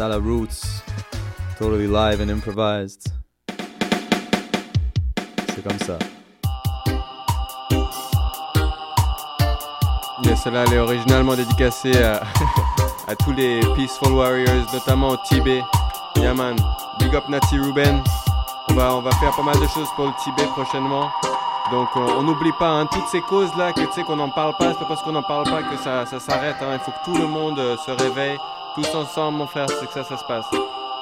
À la roots. Totally live and improvised. C'est comme ça. Yes, celle-là, elle est originalement dédicacée à, tous les Peaceful Warriors, notamment au Tibet. Yeah man, big up Nati Ruben. On va, on va faire pas mal de choses pour le Tibet prochainement. Donc on n'oublie pas hein, toutes ces causes là que tu qu'on n'en parle pas, c'est pas parce qu'on n'en parle pas que ça, ça s'arrête. hein. Il faut que tout le monde euh, se réveille, tous ensemble mon frère, c'est que ça ça se passe. Le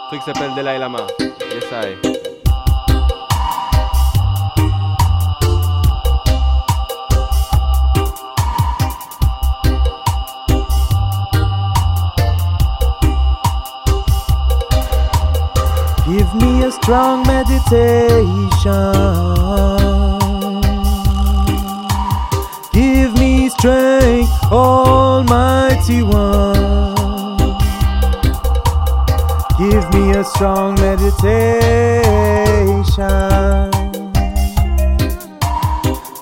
truc s'appelle Dalai Lama. Yes I. Give me a strong meditation. Give me strength, Almighty One. Me a strong meditation.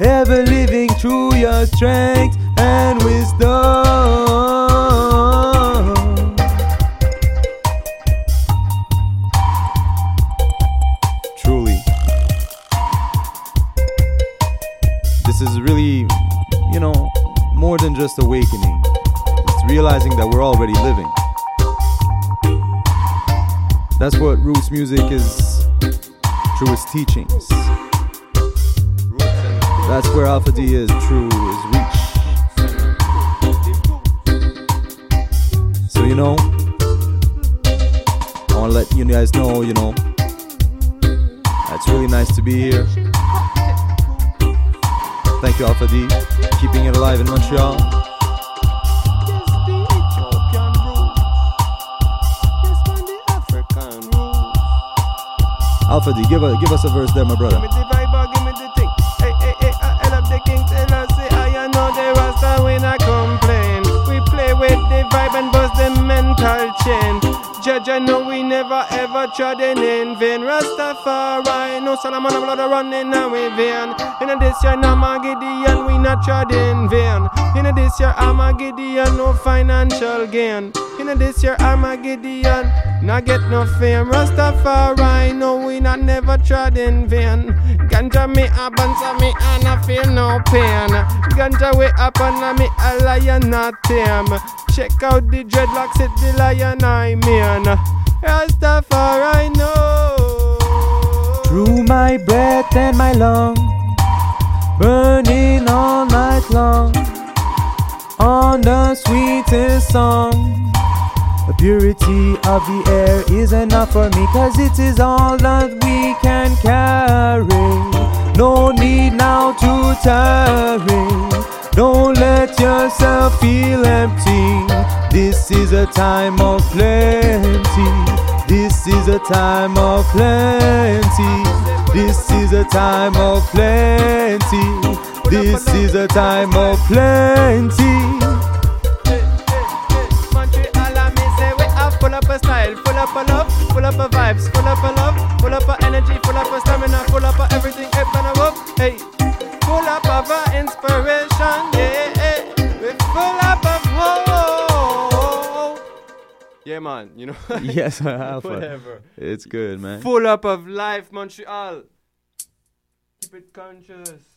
Ever living through your strength and wisdom. Truly. This is really, you know, more than just awakening. It's realizing that we're already living. That's what roots music is through its teachings. That's where Alpha D is true is reach. So you know, I wanna let you guys know, you know, it's really nice to be here. Thank you, Alpha D, keeping it alive in Montreal. Alpha D, give, a, give us a verse there, my brother. Give me the vibe, give me the thing. Hey, hey, hey, I up the king, tell us, say, I know the rasta when I complain. We play with the vibe and bust the mental chain. Judge, I know we never ever trodden in vain. Rastafari, no Solomon blood running away vein. In this year, Namagideon, we not trod in vain. In this year, I'm a Armageddon, no financial gain. In this year, I'm a Armageddon, not get no fame. Rastafari, no, we not never tried in vain. Ganja me a bansa me and I feel no pain. Ganja way up and me a lion not tame. Check out the dreadlocks, it the lion I mean. Rastafari, no. Through my breath and my lung, burning all night long, on the sweetest song. The purity of the air is enough for me, cause it is all that we can carry. No need now to tarry. Don't let yourself feel empty. This is a time of plenty. This is a time of plenty. This is a time of plenty. This is a time of plenty. Montreal, me say we have full up a style, full up a love, full up a vibes, full up a love, full up a energy, full up a stamina, full up a everything up and above. Hey, full up of a inspiration, yeah, yeah. We full up of whoa. Yeah man, you know. yes, Alpha. Whatever. It's good, man. Full up of life, Montreal. Keep it conscious.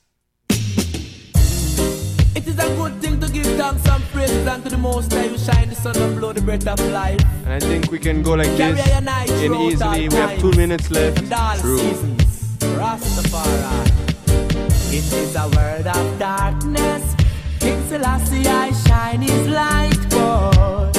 It is a good thing to give thanks and praises unto the Most High who shine the sun and blow the breath of life. And I think we can go like Carry this a night in easily. We have two minutes left. and all seasons. Rastafari. It is a world of darkness. King Selassie, I shine his light for.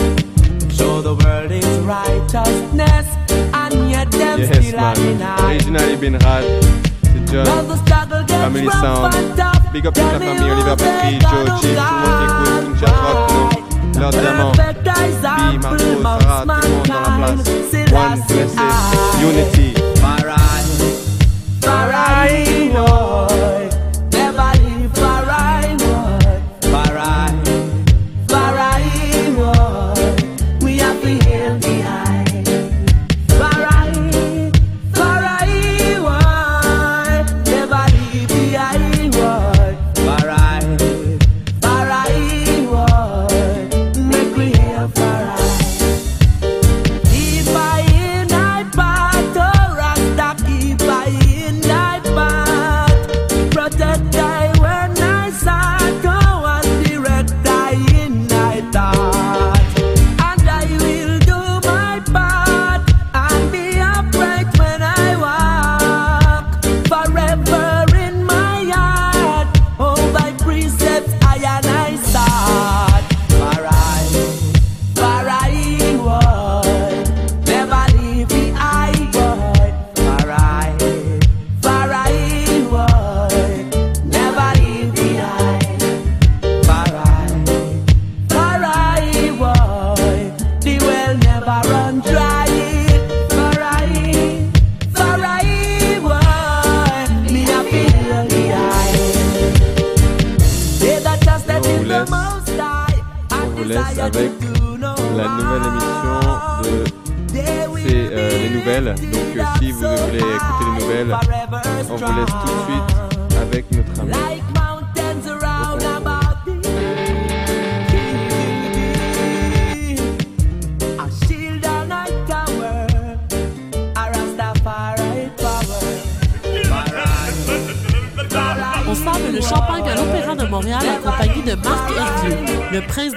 Show the world his righteousness. And yet them Yes, still are man. denied. Originally been rad. C'est Now the struggle gets Family Sound. And tough. Big up toute la famille. Oliver Petri, Joe, Chief, tout le monde qui écoute. King Rock, nous. Lord Diamant. Bi, Marco, Sarah, tout le monde dans la place. One blessed unity. Farai, boy. Noël. On vous laisse tout de suite avec notre ami. On sable le champagne à l'Opéra de Montréal accompagné de Marc Hervieux, le prince des